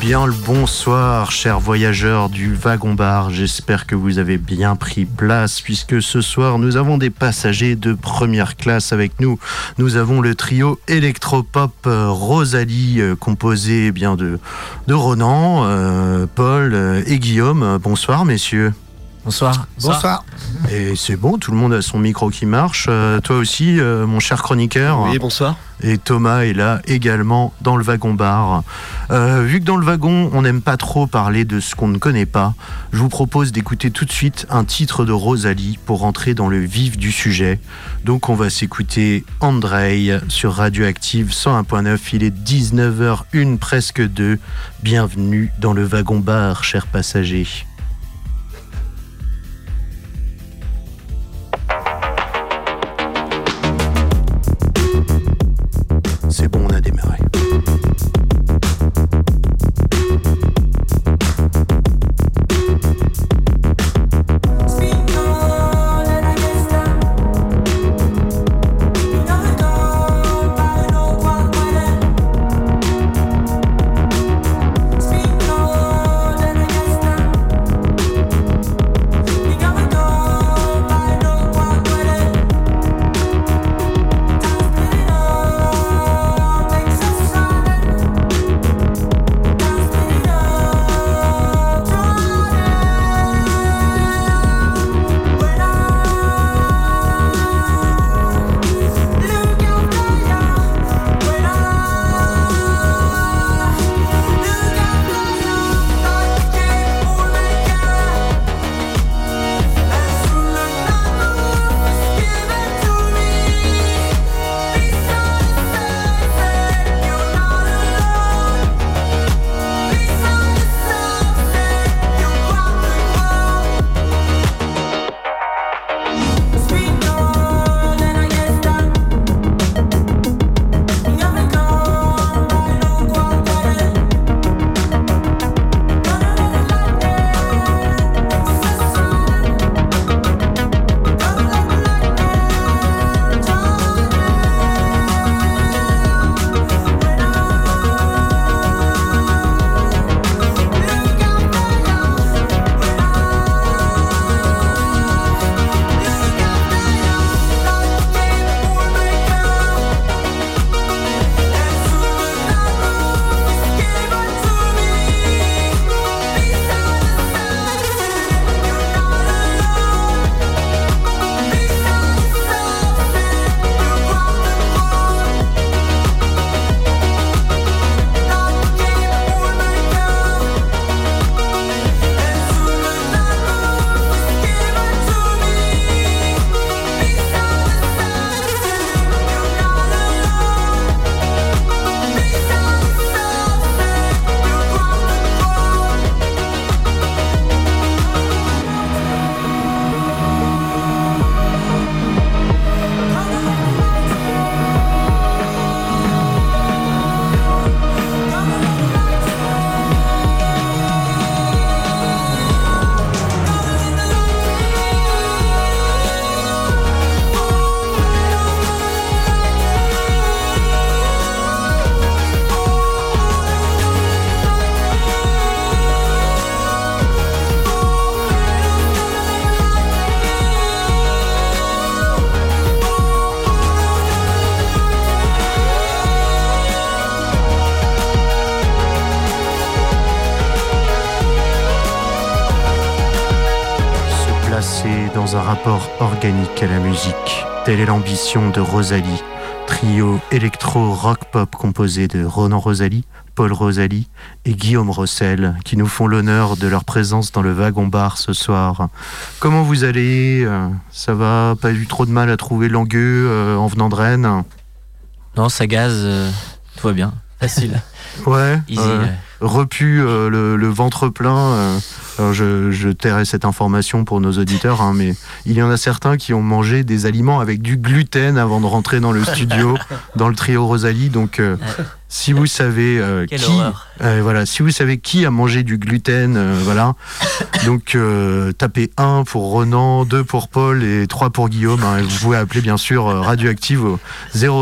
bien le bonsoir, chers voyageurs du wagon-bar. J'espère que vous avez bien pris place, puisque ce soir, nous avons des passagers de première classe avec nous. Nous avons le trio électropop euh, Rosalie, euh, composé eh bien de, de Ronan, euh, Paul et Guillaume. Bonsoir, messieurs. Bonsoir. Bonsoir. Et c'est bon, tout le monde a son micro qui marche. Euh, toi aussi, euh, mon cher chroniqueur. Oui, bonsoir. Et Thomas est là également dans le wagon-bar. Euh, vu que dans le wagon, on n'aime pas trop parler de ce qu'on ne connaît pas, je vous propose d'écouter tout de suite un titre de Rosalie pour rentrer dans le vif du sujet. Donc on va s'écouter Andrei sur Radioactive 101.9. Il est 19h01 presque 2. Bienvenue dans le wagon-bar, chers passagers. C'est organique à la musique. Telle est l'ambition de Rosalie, trio électro-rock-pop composé de Ronan Rosalie, Paul Rosalie et Guillaume Rossel, qui nous font l'honneur de leur présence dans le wagon-bar ce soir. Comment vous allez? Euh, Ça va? Pas eu trop de mal à trouver Langueux euh, en venant de Rennes? Non, ça gaze, euh, tout va bien. Facile. Ouais. Easy. euh, ouais. repu euh, le, le ventre plein. Euh, alors je, je tairai cette information pour nos auditeurs, hein, mais il y en a certains qui ont mangé des aliments avec du gluten avant de rentrer dans le studio, dans le trio Rosalie. Donc euh, Si vous savez euh, qui, euh, voilà, si vous savez qui a mangé du gluten, voilà. Donc tapez 1 pour Renan, 2 pour Paul et 3 pour Guillaume. hein. Et vous pouvez appeler bien sûr Radioactive au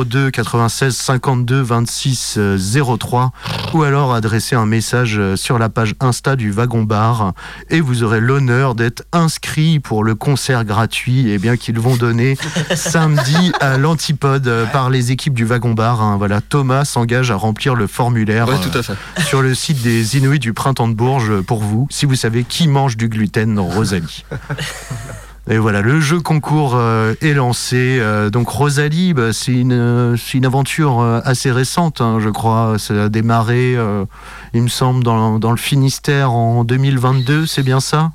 02 96 52 26 euh, 03 ou alors adresser un message sur la page Insta du Wagon Bar et vous aurez l'honneur d'être inscrit pour le concert gratuit et bien qu'ils vont donner samedi à l'Antipode euh, par les équipes du Wagon Bar. hein. Voilà, Thomas s'engage à remplir le formulaire Ouais, euh, tout à fait. sur le site des Inuits du Printemps de Bourges pour vous, si vous savez qui mange du gluten dans Rosalie. Et voilà, le jeu concours euh, est lancé. Euh, donc Rosalie, bah, c'est une, euh, c'est une aventure assez récente, hein, je crois. Ça a démarré, euh, il me semble, dans, dans le Finistère en 2022, c'est bien ça?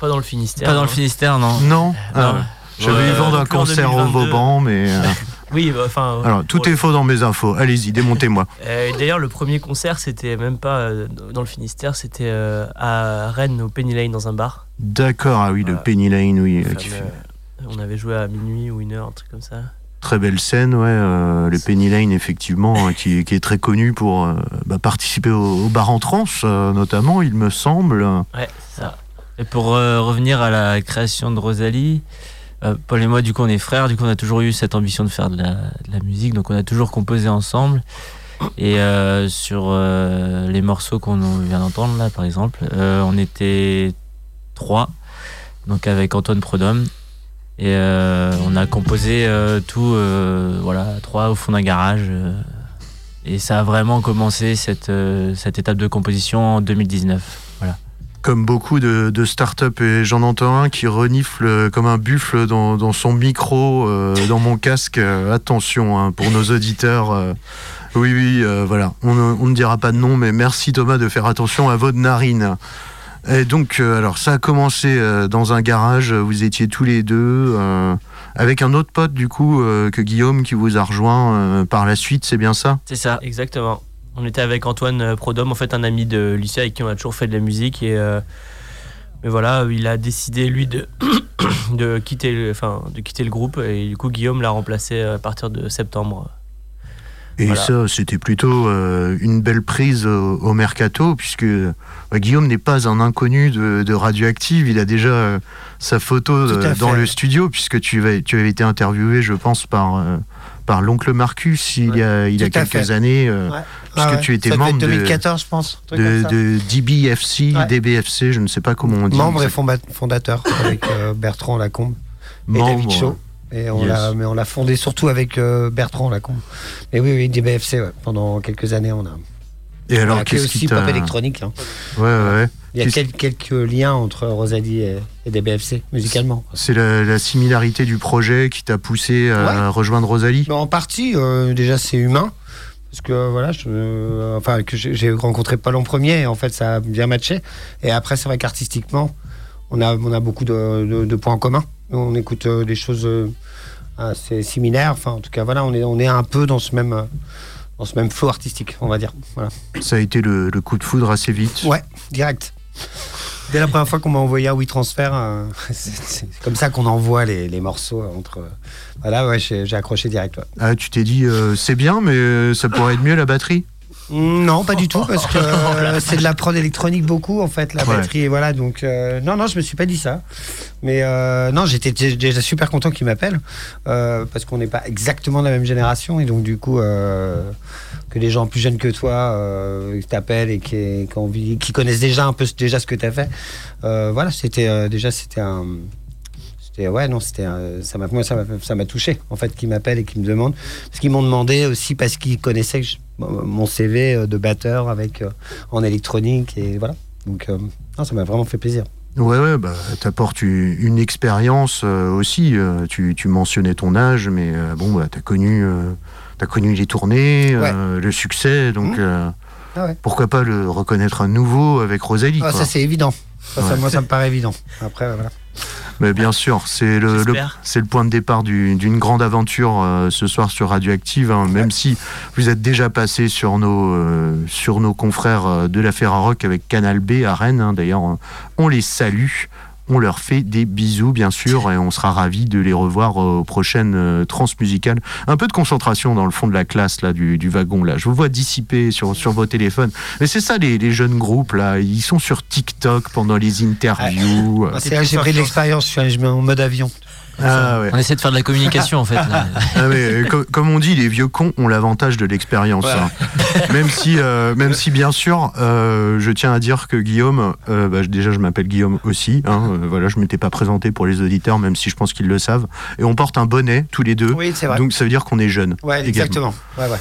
Pas dans le Finistère. Pas dans le. Finistère, non. Non? Non. Ah, J'avais eu vent d'un concert au 2022. Vauban, mais... Oui, bah, enfin. alors, tout est faux dans mes infos. Allez-y, démontez-moi. Euh, D'ailleurs, le premier concert, c'était même pas euh, dans le Finistère, c'était euh, à Rennes, au Penny Lane, dans un bar. D'accord, ah oui, le. Penny Lane, oui, Fameux, qui fait On avait joué à minuit ou une heure, un truc comme ça. Très belle scène, ouais. euh, le Penny Lane, effectivement, hein, qui, qui est très connu pour euh, bah, participer au, au bar en trance, euh, notamment, il me semble. Ouais, c'est ça. Et pour euh, revenir à la création de Rosalie, euh, Paul et moi, du coup, on est frères. Du coup, on a toujours eu cette ambition de faire de la, musique. Donc, on a toujours composé ensemble. Et euh, sur euh, les morceaux qu'on vient d'entendre, là, par exemple, on était trois. Donc, avec Antoine Prodhomme. Et on a composé tout, voilà, trois au fond d'un garage. et ça a vraiment commencé cette, cette étape de composition en 2019. Comme beaucoup de, de start-up, et j'en entends un qui renifle comme un buffle dans, son micro, euh, dans mon casque. Euh, attention hein, pour nos auditeurs. euh, oui, oui, euh, voilà. On, ne- dira pas de nom, mais merci Thomas de faire attention à votre narine. Et donc, euh, alors, ça a commencé euh, dans un garage. Vous étiez tous les deux euh, avec un autre pote, du coup, euh, que Guillaume, qui vous a rejoint euh, par la suite. C'est bien ça? C'est ça. Exactement. On était avec Antoine euh, Prodhomme, en fait, un ami de lycée avec qui on a toujours fait de la musique. Et, euh, mais voilà, il a décidé, lui, de, de, quitter le, enfin, de quitter le groupe. Et du coup, Guillaume l'a remplacé à partir de septembre. Et Voilà. ça, c'était plutôt euh, une belle prise au, au mercato, puisque bah, Guillaume n'est pas un inconnu de, de Radioactive. Il a déjà euh, sa photo euh, dans fait. le studio, puisque tu, avais- tu avais été interviewé, je pense, par, euh, par l'oncle Marcus il y a, il y a Tout à quelques fait. années, euh, Ouais. puisque Ah ouais. tu étais Ça membre de, 2014, je pense. de, de DBFC. DBFC, je ne sais pas comment on dit. Membre et fonda- fondateur avec euh, Bertrand Lacombe et Membre. David Shaw. Et on Yes. l'a, mais on l'a fondé surtout avec euh, Bertrand Lacombe. Mais oui, oui, DBFC, pendant quelques années, on a. Et alors, a qu'est-ce qui aussi t'a... pop électronique. hein. Ouais, ouais. Il y a quel- quelques liens entre Rosalie et, et DBFC musicalement. C'est la, la similarité du projet qui t'a poussé à Ouais. rejoindre Rosalie? Mais en partie, euh, déjà, c'est humain. Parce que voilà, je, euh, enfin, que j'ai rencontré Paul en premier, et en fait, ça a bien matché. Et après, c'est vrai qu'artistiquement, on a, on a beaucoup de, de- de points communs. On écoute euh, des choses assez similaires. Enfin, en tout cas, voilà, on est, on est un peu dans ce même, dans ce même flow artistique, on va dire. Voilà. Ça a été le, le coup de foudre assez vite. Ouais, direct. Dès la première fois qu'on m'a envoyé un WeTransfer, euh, c'est comme ça qu'on envoie les, morceaux entre. euh, voilà, j'ai accroché direct. Ah, tu t'es dit, euh, c'est bien, mais ça pourrait être mieux la batterie Non, pas du tout, parce que euh, c'est de la prod électronique beaucoup, en fait, la Ouais. batterie, et voilà, donc, euh, non, non, je me suis pas dit ça. Mais euh, non, j'étais dé- déjà super content qu'il m'appelle, parce qu'on n'est pas exactement de la même génération, et donc, du coup, que des gens plus jeunes que toi t'appellent et qui, connaissent déjà un peu ce- déjà ce que tu as fait, voilà, c'était déjà, c'était un. C'était, ouais, non, c'était, ça m'a, moi, ça m'a, ça m'a touché, en fait, qu'ils m'appellent et qu'ils me demandent. Parce qu'ils m'ont demandé aussi parce qu'ils connaissaient je- mon CV euh, de batteur avec, euh, en électronique et voilà. Donc, euh, non, ça m'a vraiment fait plaisir. Ouais, ouais, bah, t'apportes une, une expérience aussi. tu, tu mentionnais ton âge, mais bon, bah, t'as connu, t'as connu les tournées, le succès, donc Mmh. Ah ouais. pourquoi pas le reconnaître à nouveau avec Rosalie Ah, quoi. ça, c'est évident. Ça, ça, Ouais. moi, ça me paraît évident. Après, voilà. Mais bien sûr, c'est le, le- J'espère. c'est le point de départ du- d'une grande aventure euh, ce soir sur Radioactive. hein, même si vous êtes déjà passé sur nos, euh, sur nos confrères euh, de la Ferrarock avec Canal B à Rennes. hein, D'ailleurs, on les salue. On leur fait des bisous, bien sûr, et on sera ravis de les revoir aux prochaines euh, transmusicales. Un peu de concentration dans le fond de la classe là, du, du wagon. Là. Je vous vois dissiper sur, sur vos téléphones. Mais c'est ça, les, les jeunes groupes, là. Ils sont sur TikTok pendant les interviews. Moi, c'est là que j'ai pris de l'expérience. Je suis en mode avion. Ah, ouais. On essaie de faire de la communication en fait. là. Ah, mais, euh, comme on dit, les vieux cons ont l'avantage de l'expérience. Hein. même, si, euh, même si, bien sûr, euh, je tiens à dire que Guillaume, euh, bah, déjà, je m'appelle Guillaume aussi. Hein, euh, voilà, je m'étais pas présenté pour les auditeurs, même si je pense qu'ils le savent. Et on porte un bonnet tous les deux. Oui, c'est vrai. Donc ça veut dire qu'on est jeunes. ouais, exactement. Ouais, ouais.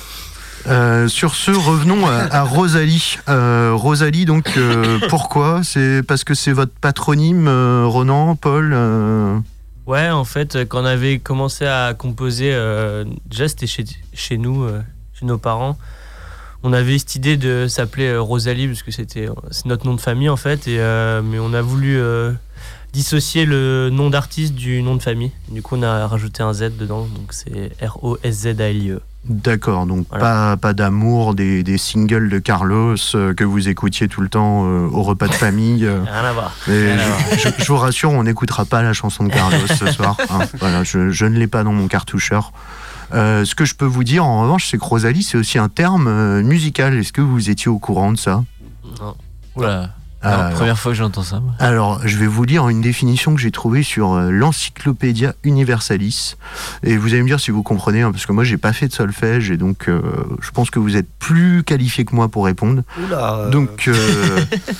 Euh, sur ce, revenons à, à Rosalie. Euh, Rosalie, donc euh, pourquoi? C'est parce que c'est votre patronyme, euh, Ronan, Paul euh, Ouais, en fait, euh, quand on avait commencé à composer, euh, déjà c'était chez, nous, euh, chez nos parents, on avait cette idée de s'appeler Rosalie parce que c'était c'est notre nom de famille en fait, et, mais on a voulu dissocier le nom d'artiste du nom de famille. Du coup, on a rajouté un Z dedans, donc c'est R-O-S-Z-A-L-I-E. D'accord, donc Voilà. pas, pas d'amour des, des singles de Carlos euh, que vous écoutiez tout le temps euh, au repas de famille. euh. Rien à voir. Rien je, je- je vous rassure, on n'écoutera pas la chanson de Carlos ce soir. hein. Voilà, je, je ne l'ai pas dans mon cartoucheur. Euh, ce que je peux vous dire en revanche, c'est que Rosalie, c'est aussi un terme euh, musical. Est-ce que vous étiez au courant de ça? Non. Oula. Alors, alors. première fois que j'entends ça. moi. Alors, je vais vous lire une définition que j'ai trouvée sur euh, l'Encyclopédia Universalis. Et vous allez me dire si vous comprenez, hein, parce que moi, j'ai pas fait de solfège, et donc euh, je pense que vous êtes plus qualifié que moi pour répondre. Oula. euh, Donc, euh,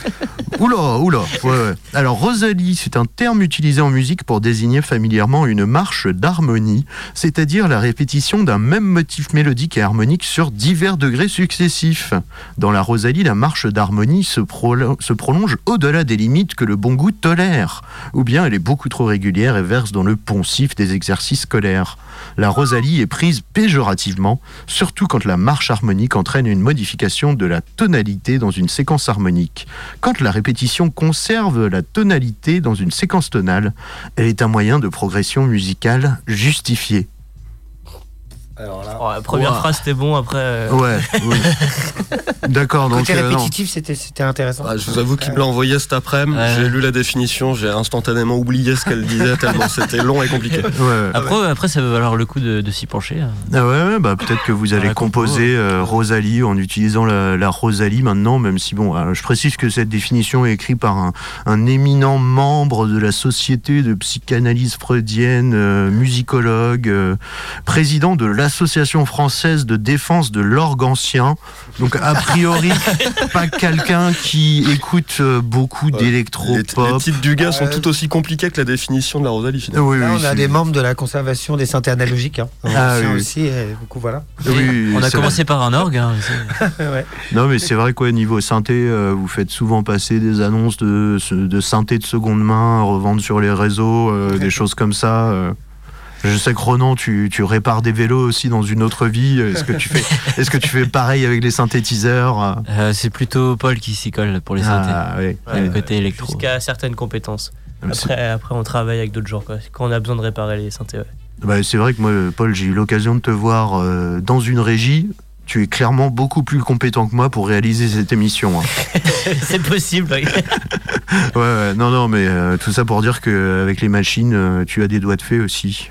oula, oula. Ouais, ouais. Alors, Rosalie, c'est un terme utilisé en musique pour désigner familièrement une marche d'harmonie, c'est-à-dire la répétition d'un même motif mélodique et harmonique sur divers degrés successifs. Dans la Rosalie, la marche d'harmonie se, prolo- se prolonge au-delà des limites que le bon goût tolère, ou bien elle est beaucoup trop régulière et verse dans le poncif des exercices scolaires. La Rosalie est prise péjorativement, surtout quand la marche harmonique entraîne une modification de la tonalité dans une séquence harmonique. Quand la répétition conserve la tonalité dans une séquence tonale, elle est un moyen de progression musicale justifié. Alors là. Oh, la première Ouah. phrase c'était bon, après. euh, Ouais, oui. D'accord, donc euh, répétitif, c'était c'était intéressant. Ah, je vous avoue qu'il me l'a envoyé cet après-midi. Ouais. J'ai lu la définition, j'ai instantanément oublié ce qu'elle disait tellement c'était long et compliqué. Ouais, ouais. Après, après, ça peut valoir le coup de, de s'y pencher. hein. Ah ouais, bah peut-être que vous allez la compo, composer euh, Rosalie en utilisant la, la Rosalie maintenant, même si bon, euh, je précise que cette définition est écrite par un, un éminent membre de la société de psychanalyse freudienne, euh, musicologue, euh, président de l'association française de défense de l'orgue ancien. Donc a priori, pas quelqu'un qui écoute euh, beaucoup Les, les d'électro-pop. titres du gars sont tout aussi compliqués que la définition de la Rosalie finalement. Oui, Là, oui, on a des membres de la conservation des synthés analogiques. Hein. Ah, oui, aussi. Et, du coup, voilà. oui, On a commencé par un orgue. hein, ouais. Non, mais c'est vrai quoi, niveau synthé, euh, vous faites souvent passer des annonces de, de synthé de seconde main revendre sur les réseaux, euh, des choses comme ça. euh. Je sais que Ronan, tu, tu répares des vélos aussi dans une autre vie. Est-ce que tu fais, est-ce que tu fais pareil avec les synthétiseurs euh Euh, c'est plutôt Paul qui s'y colle pour les synthés. Ah, ouais. Et le côté électro. Jusqu'à certaines compétences. C'est- Après, après, on travaille avec d'autres gens. Quoi. Quand on a besoin de réparer les synthés. ouais. bah, c'est vrai que moi, Paul, j'ai eu l'occasion de te voir euh, dans une régie. Tu es clairement beaucoup plus compétent que moi pour réaliser cette émission. hein. c'est possible. ouais. Ouais, ouais, non, non, mais euh, tout ça pour dire qu'avec les machines, euh, tu as des doigts de fée aussi.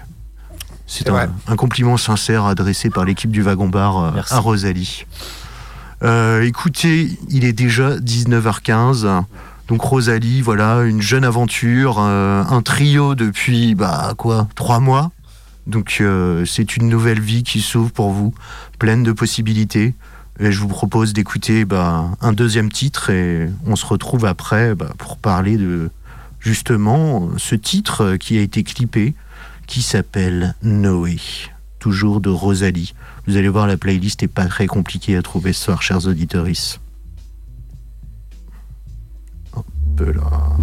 C'est un, un compliment sincère adressé par l'équipe du Wagon Bar euh, Merci. à Rosalie. Euh, écoutez, il est déjà 19h15. Donc Rosalie, voilà, une jeune aventure, euh, un trio depuis, bah quoi, trois mois. Donc euh, c'est une nouvelle vie qui s'ouvre pour vous, pleine de possibilités. Et je vous propose d'écouter bah, un deuxième titre et on se retrouve après bah, pour parler de justement ce titre qui a été clippé qui s'appelle Noé, toujours de Rosalie. Vous allez voir, la playlist est pas très compliquée à trouver ce soir, chers auditeurs. Hop là.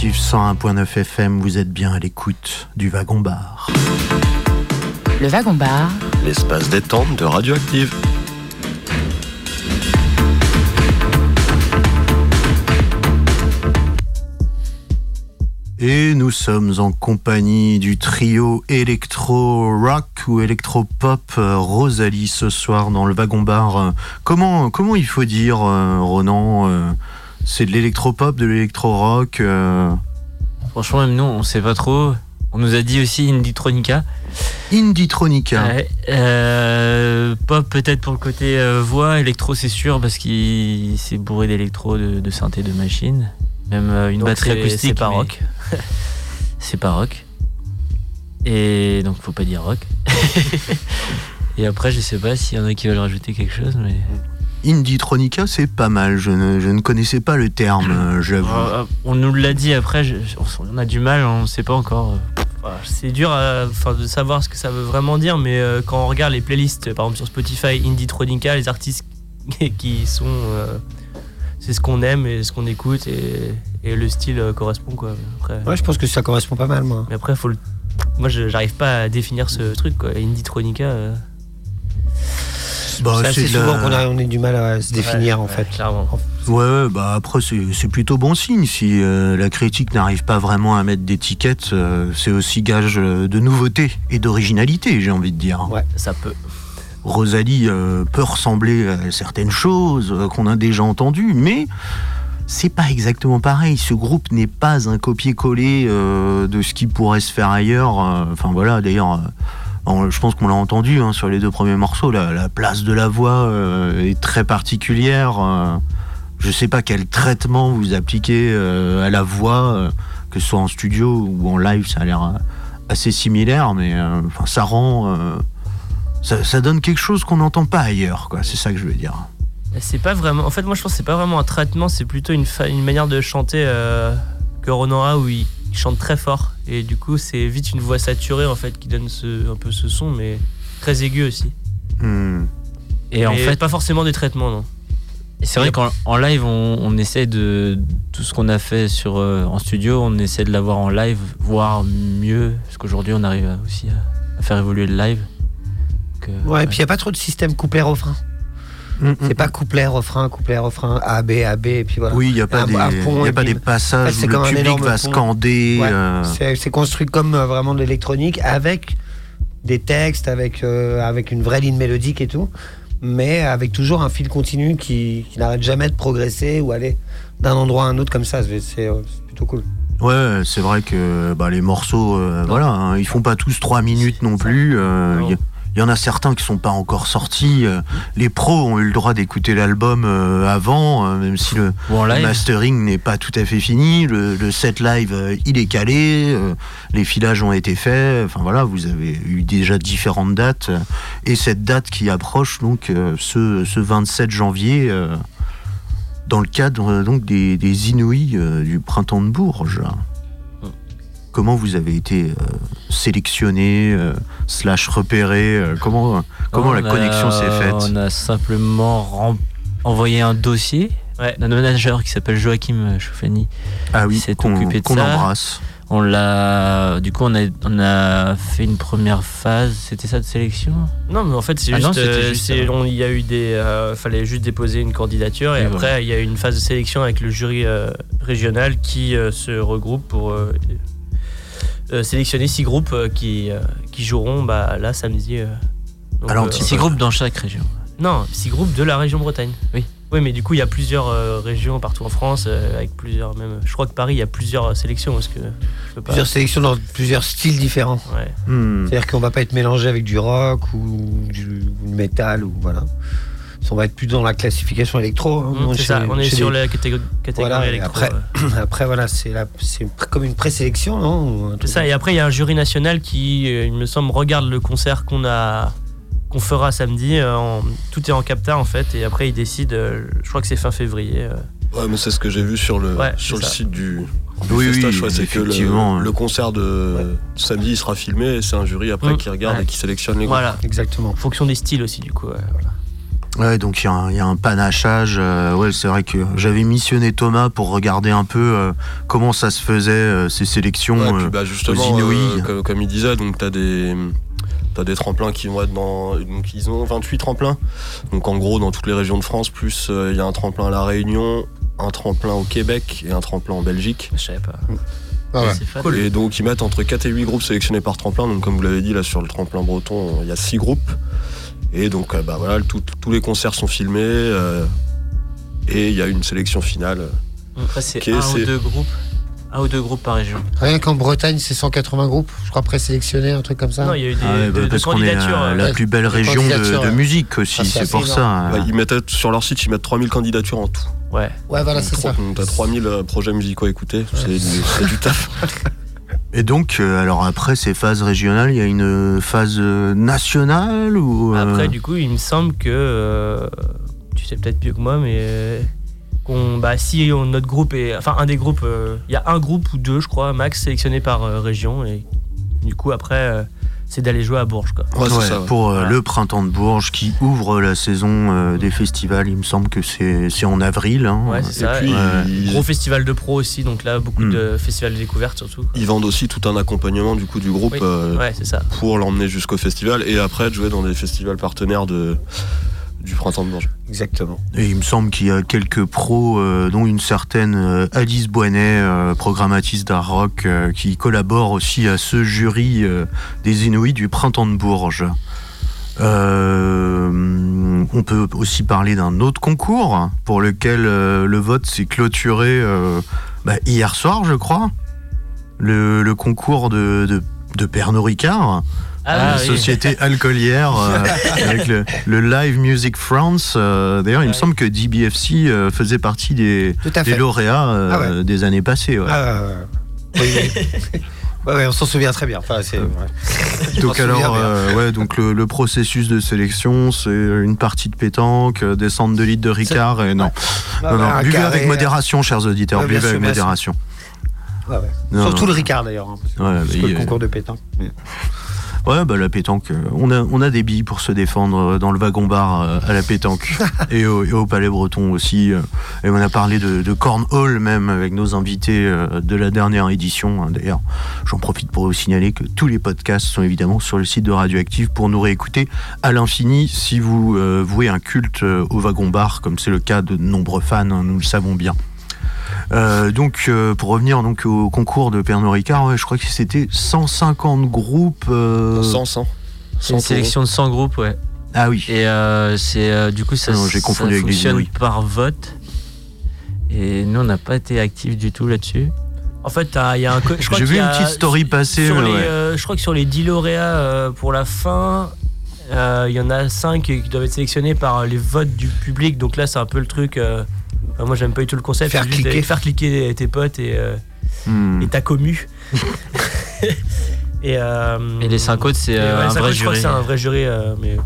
Radioactive 101.9 FM. Vous êtes bien à l'écoute du Wagon Bar. Le Wagon Bar, L'espace détente de Radioactive. Et nous sommes en compagnie du trio électro-rock ou électro-pop euh, Rosalie ce soir dans le Wagon Bar. Euh, Comment, comment il faut dire, euh, Ronan euh, C'est de l'électro-pop, de l'électro-rock euh, Franchement, même nous, on sait pas trop. On nous a dit aussi Indie-Tronica. Indie-tronica. Ouais, euh, pop peut-être pour le côté euh, voix, électro c'est sûr parce qu'il s'est bourré d'électro, de, de synthé, de machine. Même euh, une Donc batterie acoustique. C'est pas rock. C'est pas rock. Et donc faut pas dire rock. Et après je sais pas s'il y en a qui veulent rajouter quelque chose, mais Indie-tronica, c'est pas mal. Je ne, je ne connaissais pas le terme, euh, j'avoue. Euh, on nous l'a dit après. je- on a du mal, on sait pas encore. C'est dur à- enfin, de savoir ce que ça veut vraiment dire, mais euh, quand on regarde les playlists, par exemple sur Spotify, Indie Tronica, les artistes qui sont. euh, c'est ce qu'on aime et ce qu'on écoute et, et le style correspond quoi. Après, Ouais, je pense que ça correspond pas mal, moi. Mais après, faut le... moi je- j'arrive pas à définir ce truc quoi. Indie Tronica. euh, Bah, c'est la- souvent qu'on a, on est du mal à se définir, ouais, en fait. ouais, Clairement. Ouais, ouais, bah après c'est plutôt bon signe si euh, la critique n'arrive pas vraiment à mettre d'étiquette, euh, c'est aussi gage euh, de nouveauté et d'originalité, j'ai envie de dire. Ouais. Ça peut. Rosalie euh, peut ressembler à certaines choses qu'on a déjà entendues, mais c'est pas exactement pareil. Ce groupe n'est pas un copier-coller euh, de ce qui pourrait se faire ailleurs. Enfin voilà, d'ailleurs. Je pense qu'on l'a entendu hein, sur les deux premiers morceaux. La, la place de la voix euh, est très particulière. euh, je sais pas quel traitement vous appliquez euh, à la voix, euh, que ce soit en studio ou en live, ça a l'air assez similaire, mais enfin, ça rend. ça, donne quelque chose qu'on n'entend pas ailleurs. C'est ça que je veux dire. C'est pas vraiment. En fait, moi je pense que c'est pas vraiment un traitement, c'est plutôt une, une manière de chanter que Ronan a où il chante très fort et du coup c'est vite une voix saturée en fait qui donne ce, un peu ce son, mais très aigu aussi. Hmm. et en fait pas forcément des traitements non. c'est vrai qu'en en live on, on essaie de tout ce qu'on a fait sur euh, en studio, on essaie de l'avoir en live, voire mieux parce qu'aujourd'hui on arrive aussi à, à faire évoluer le live. Donc, euh, Ouais, et puis il n'y a pas trop de système couplet-refrain. Hmm, C'est hmm. pas couplet-refrain, couplet-refrain, A, B, A, B, et puis voilà. Oui, il n'y a pas, Un- des, un pont y a pas puis- des passages c'est où le public va pont. scander. Ouais. euh, C'est c'est construit comme euh, vraiment de l'électronique avec des textes, avec, euh, avec une vraie ligne mélodique et tout, mais avec toujours un fil continu qui, qui n'arrête jamais de progresser ou aller d'un endroit à un autre comme ça. C'est c'est, euh, c'est plutôt cool. Ouais, c'est vrai que bah, les morceaux, euh, voilà, hein, ils font pas tous trois minutes non plus. euh, Non. Il y, en a certains qui sont pas encore sortis. euh, les pros ont eu le droit d'écouter l'album euh, avant, euh, même si le, mastering n'est pas tout à fait fini, le, le set live il est calé, les filages ont été faits, enfin voilà, vous avez eu déjà différentes dates, et cette date qui approche donc ce, ce 27 janvier, dans le cadre donc des, des Inouïs du printemps de Bourges. Comment vous avez été euh, sélectionné, euh, slash repéré, euh, comment, comment On la a- connexion s'est faite On a simplement envoyé un dossier Ouais. d'un manager qui s'appelle Joachim Chauffani. Ah oui, s'est qu'on occupé de qu'on ça. embrasse. On l'a, du coup, on a, on a fait une première phase. C'était ça de sélection? Non, mais en fait, c'est Ah juste. euh, Il y a eu des. euh, fallait juste déposer une candidature et Et après, voilà. il y a eu une phase de sélection avec le jury euh, régional qui euh, se regroupe pour sélectionner six groupes euh, qui, euh, qui joueront bah, là samedi. euh. Donc, Alors, euh, Six groupes dans chaque région. Non, six groupes de la région Bretagne. Oui. Oui, mais du coup, il y a plusieurs euh, régions partout en France, euh, avec plusieurs même. Je crois que Paris, il y a plusieurs euh, sélections parce que je peux pas. Plusieurs sélections dans plusieurs styles différents. Ouais. Hmm. C'est-à-dire qu'on va pas être mélangé avec du rock ou du, du métal ou voilà. On va être plus dans la classification électro. hein. Mmh, c'est ça, on est sur les- la catégorie, catégorie Voilà, et électro. après- ouais. Après voilà, c'est comme une présélection, non C'est ça, et après il y a un jury national qui, euh, il me semble, regarde le concert qu'on a qu'on fera samedi. euh, en- tout est en capta en fait, et après il décide, euh, je crois que c'est fin février. Ouais, mais c'est ce que j'ai vu sur le, Ouais, sur le ça. site du, du Oui, oui, crois, c'est que effectivement. le, le concert de samedi il sera filmé et c'est un jury après Mm. qui regarde Ouais. et qui sélectionne les groupes. Voilà, Exactement. en fonction des styles aussi du coup. ouais, voilà. Ouais, donc il y, a un- il y a un panachage. euh, ouais, c'est vrai que j'avais missionné Thomas pour regarder un peu euh, comment ça se faisait euh, ces sélections. Ouais, euh, puis bah, justement, aux Inouïs. euh, comme, comme il disait, donc t'as des t'as des tremplins qui vont être dans donc ils ont 28 tremplins. Donc en gros dans toutes les régions de France, plus euh, il y a un tremplin à la Réunion, un tremplin au Québec et un tremplin en Belgique. Je savais pas. Ah ouais. C'est fun. Et donc ils mettent entre 4 et 8 groupes sélectionnés par tremplin. Donc comme vous l'avez dit là sur le tremplin breton, il y a 6 groupes. Et donc euh, bah voilà, tout- tous les concerts sont filmés euh, et il y a une sélection finale. Après, c'est un ou c'est- deux groupes. Un ou deux groupes par région. Rien qu'en Bretagne, c'est 180 groupes, je crois, présélectionnés, un truc comme ça. Non, il y a eu des, Ah ouais, bah, de- de parce qu'on est candidatures. euh, euh, la ouais. plus belle région de, de ouais. musique aussi, Ah, c'est pour ça. Bah, ils mettaient sur leur site, ils mettent 3000 candidatures en tout. Ouais. Ouais, voilà, Donc, c'est ça. donc, T'as 3000 euh, projets musicaux à écouter, c'est du, c'est du taf. Et donc, euh, alors après ces phases régionales, il y a une phase nationale ou euh, Après, du coup, il me semble que. euh, tu sais peut-être mieux que moi, mais. qu'on- bah, si notre groupe est. Enfin, un des groupes. Il y a un groupe ou deux, je crois, max, sélectionné par région. Et du coup, après, c'est d'aller jouer à Bourges, quoi. Ouais, c'est Ouais, ça. ouais. pour euh, Voilà. le printemps de Bourges qui ouvre la saison euh, des festivals. Il me semble que c'est c'est en avril. hein. Ouais, c'est ça. Et puis, Ouais. ils, Gros festival de pro aussi, donc là, beaucoup Hmm. de festivals de découverte surtout. ils vendent aussi tout un accompagnement du coup du groupe Oui. euh, Ouais, c'est ça. pour l'emmener jusqu'au festival et après de jouer dans des festivals partenaires de, du printemps de Bourges. Exactement. Et il me semble qu'il y a quelques pros, euh, dont une certaine euh, Alice Boinet, euh, programmatiste d'art rock, euh, qui collabore aussi à ce jury euh, des Inouïs du printemps de Bourges. Euh, on peut aussi parler d'un autre concours pour lequel euh, le vote s'est clôturé euh, bah, hier soir, je crois. Le, le concours de, de, de Pernod Ricard. Ah, oui. société alcoolière euh, avec le, le Live Music France. euh, D'ailleurs, il me semble que DBFC euh, faisait partie des, des lauréats Ah ouais. des années passées. ouais. Ah. Oui, oui. Ouais, ouais, on s'en souvient très bien. Enfin, ouais. Donc alors, euh, ouais, donc le, le processus de sélection, c'est une partie de pétanque, euh, descente de litres de Ricard et non, Ah, buvez carré, avec modération, chers auditeurs, buvez avec modération. Surtout le Ricard d'ailleurs. hein, parce que le concours de pétanque. Ouais, bah la pétanque, euh, on a, on a des billes pour se défendre euh, dans le wagon-bar euh, à la pétanque et, au, et au Palais Breton aussi. Et on a parlé de, de Cornhole même avec nos invités de la dernière édition. hein. D'ailleurs, j'en profite pour vous signaler que tous les podcasts sont évidemment sur le site de Radioactive pour nous réécouter à l'infini si vous vouez un culte au wagon-bar, comme c'est le cas de nombreux fans, hein, nous le savons bien. Euh, donc, euh, pour revenir donc au concours de Pernod Ricard, ouais, je crois que c'était 150 groupes. euh, 100, 100. C'est une 100 sélection de 100 groupes, ouais. Ah oui. Et euh, c'est euh, du coup ça, Ah non, j'ai ça confondu avec les fonctionne par vote. Et nous on n'a pas été actifs du tout là-dessus. En fait, il y a un. co- je crois J'ai vu y une petite story passer. Sur mais les, ouais. euh, je crois que sur les 10 lauréats euh, pour la fin, euh, il y en a 5 qui doivent être sélectionnés par les votes du public. Donc là, c'est un peu le truc. Enfin, moi, j'aime pas du tout le concept. Faire c'est juste cliquer. faire cliquer tes potes et, euh, Hmm. et ta commu. et, euh, Et les 5 autres c'est et euh, ouais, un cinq vrai autres, je crois que jury. c'est un vrai jury. euh, mais...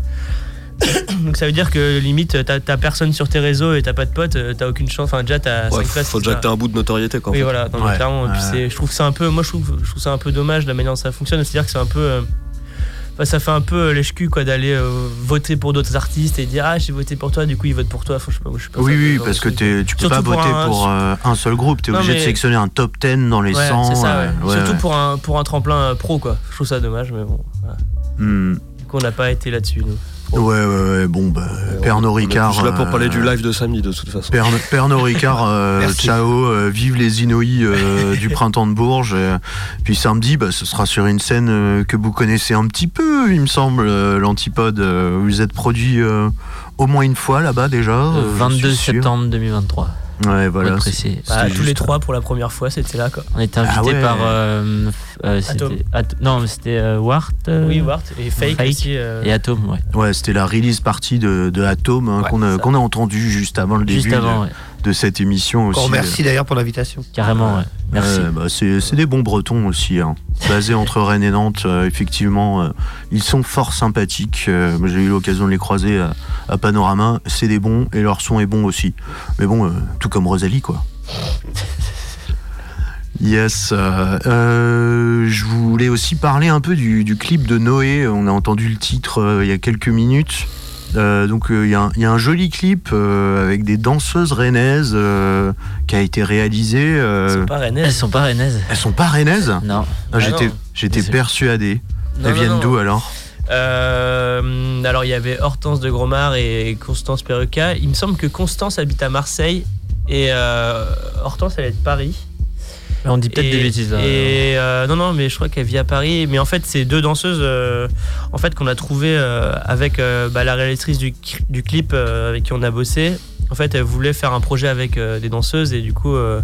Donc ça veut dire que limite, t'as personne sur tes réseaux et t'as pas de potes, euh, t'as aucune chance. Enfin, déjà, t'as Ouais, 5 places. faut déjà que t'aies un bout de notoriété quoi. en Oui, fait. voilà, non, mais Ouais. clairement. Ouais. je trouve que c'est un peu, moi je trouve, je trouve ça un peu dommage la manière dont ça fonctionne. C'est-à-dire que c'est un peu, euh, enfin, ça fait un peu euh, lèche-cul quoi d'aller euh, voter pour d'autres artistes et dire ah j'ai voté pour toi, du coup ils votent pour toi. Enfin, je sais pas, je pas Oui, oui, parce que tu peux Surtout pas pour voter un- pour euh, un seul groupe. Tu es Non, obligé de sélectionner un top 10 dans les Ouais, 100. c'est ça. ouais. ouais, Surtout pour un pour un tremplin pro quoi. Je trouve ça dommage, mais bon. Voilà. Hmm. Du coup on n'a pas été là-dessus nous. Ouais, ouais, ouais. Bon, bah, Pernod On est Ricard. juste là pour euh, parler du live de samedi de toute façon. Pernod, Pernod Ricard, euh, ciao, euh, vive les Inouïs euh, du printemps de Bourges. euh, puis samedi, bah, ce sera sur une scène euh, que vous connaissez un petit peu, il me semble, euh, l'Antipode. euh, vous êtes produit euh, au moins une fois là-bas déjà. Le euh, je 22 suis sûr. septembre 2023. Ouais, Voilà. Bah, tous les trois pour la première fois c'était là quoi. On était invités Ah ouais. par euh. At- non c'était euh, Wart euh, Oui, Wart et Fake, Fake aussi. euh, et Atom ouais. Ouais, c'était la release partie de, de Atom hein, Ouais, qu'on a, a entendu juste avant le Juste début avant de, ouais. de cette émission aussi. Merci d'ailleurs pour l'invitation. carrément ouais. Merci. Bah, c'est des bons Bretons aussi. Hein. Basés entre Rennes et Nantes, euh, effectivement, euh, ils sont fort sympathiques. Euh, J'ai eu l'occasion de les croiser à, à Panorama. C'est des bons et leur son est bon aussi. Mais bon, euh, tout comme Rosalie, quoi. Yes. euh, euh, je voulais aussi parler un peu du, du clip de Noé. On a entendu le titre euh, il y a quelques minutes. Euh, donc il y, a un- il y a un joli clip euh, avec des danseuses rennaises euh, qui a été réalisé. euh, C'est pas Rennes. Elles sont pas rennaises. elles sont pas rennaises? Non. Ah, Ah J'étais non. j'étais Désolé. persuadé. Non, Elles viennent d'où alors? Euh, alors il y avait Hortense de Gromard et Constance Perruca. Il me semble que Constance habite à Marseille et euh, Hortense elle est de Paris. Mais on dit peut-être des bêtises là. Et euh, non non mais je crois qu'elle vit à Paris. Mais en fait c'est deux danseuses euh, en fait qu'on a trouvé euh, avec euh, bah, la réalisatrice du, du clip euh, avec qui on a bossé. En fait elle voulait faire un projet avec euh, des danseuses et du coup euh,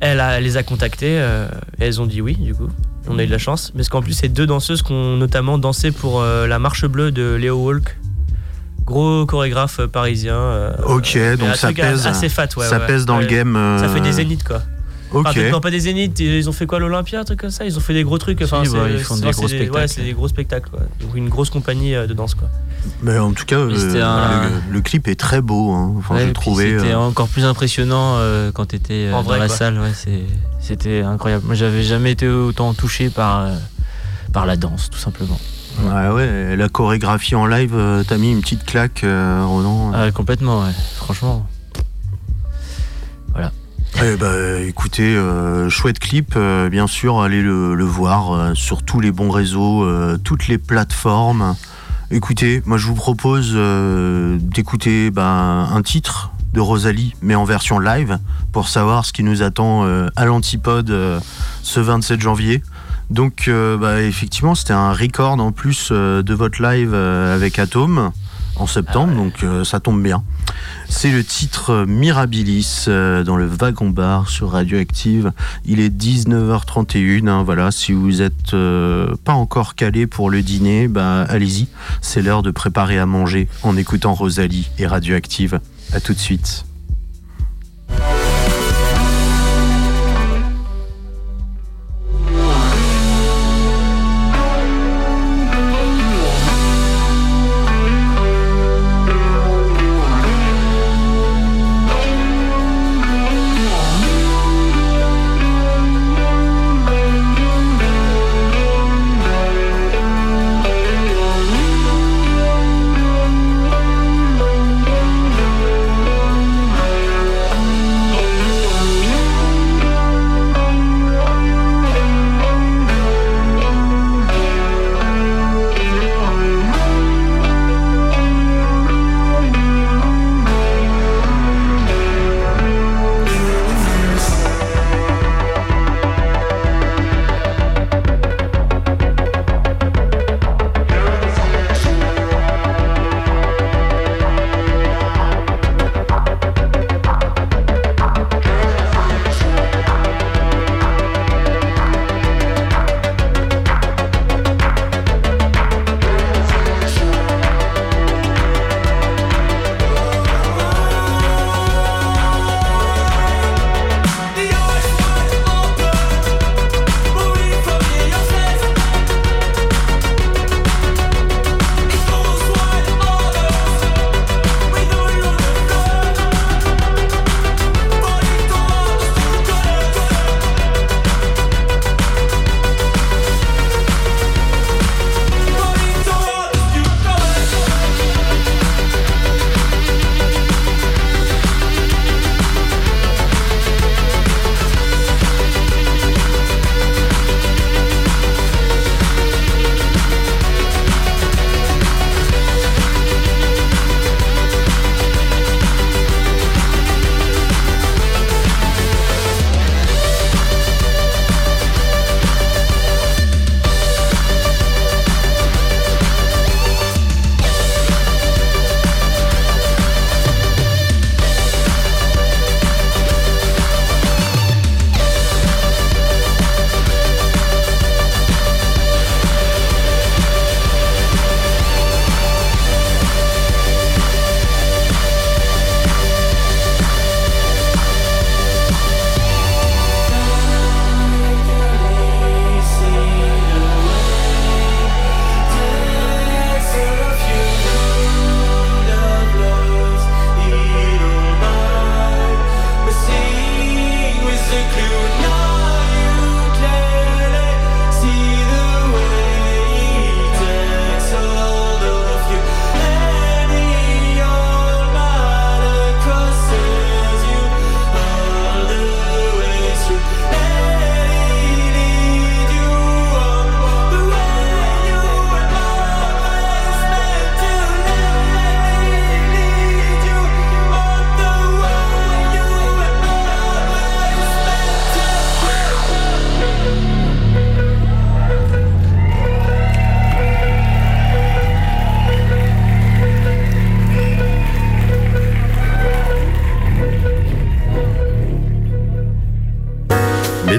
elle, a- elle les a contactées euh, et elles ont dit oui du coup. On a eu de la chance parce qu'en plus c'est deux danseuses qui ont notamment dansé pour euh, la marche bleue de Léo Walk. Gros chorégraphe parisien. euh, Ok, donc ça pèse. Assez fat, ouais. ça ouais. pèse dans le game. Ça fait des zéniths quoi. Ok. Enfin, non, pas des zéniths, ils ont fait quoi l'Olympia, un truc comme ça? Ils ont fait des gros trucs. Enfin, Si, c'est- ouais, ils font des gros c'est Ouais, spectacles. c'est des gros spectacles. Quoi. Donc une grosse compagnie euh, de danse quoi. Mais en tout cas, euh, un- le, le clip est très beau. hein. Enfin, Ouais. C'était euh, encore plus impressionnant euh, quand tu étais En dans vrai, la quoi. salle. Ouais, c'était incroyable. Moi, j'avais jamais été autant touché par, euh, par la danse, tout simplement. Ouais, ouais, la chorégraphie en live, euh, t'as mis une petite claque, euh, Ronan. Ah, complètement, ouais. Franchement. Eh bah, écoutez, euh, chouette clip, euh, bien sûr, allez le, voir euh, sur tous les bons réseaux, toutes les plateformes. Écoutez, moi je vous propose d'écouter bah, un titre de Rosalie, mais en version live, pour savoir ce qui nous attend à l'Antipode ce 27 janvier. Donc, bah, effectivement, c'était un record en plus de votre live avec Atom en septembre, Ah ouais. donc euh, ça tombe bien. C'est le titre euh, Mirabilis euh, dans le wagon bar sur Radioactive. Il est 19h31. hein, voilà, si vous êtes euh, pas encore calé pour le dîner, bah allez-y. C'est l'heure de préparer à manger en écoutant Rosalie et Radioactive. À tout de suite.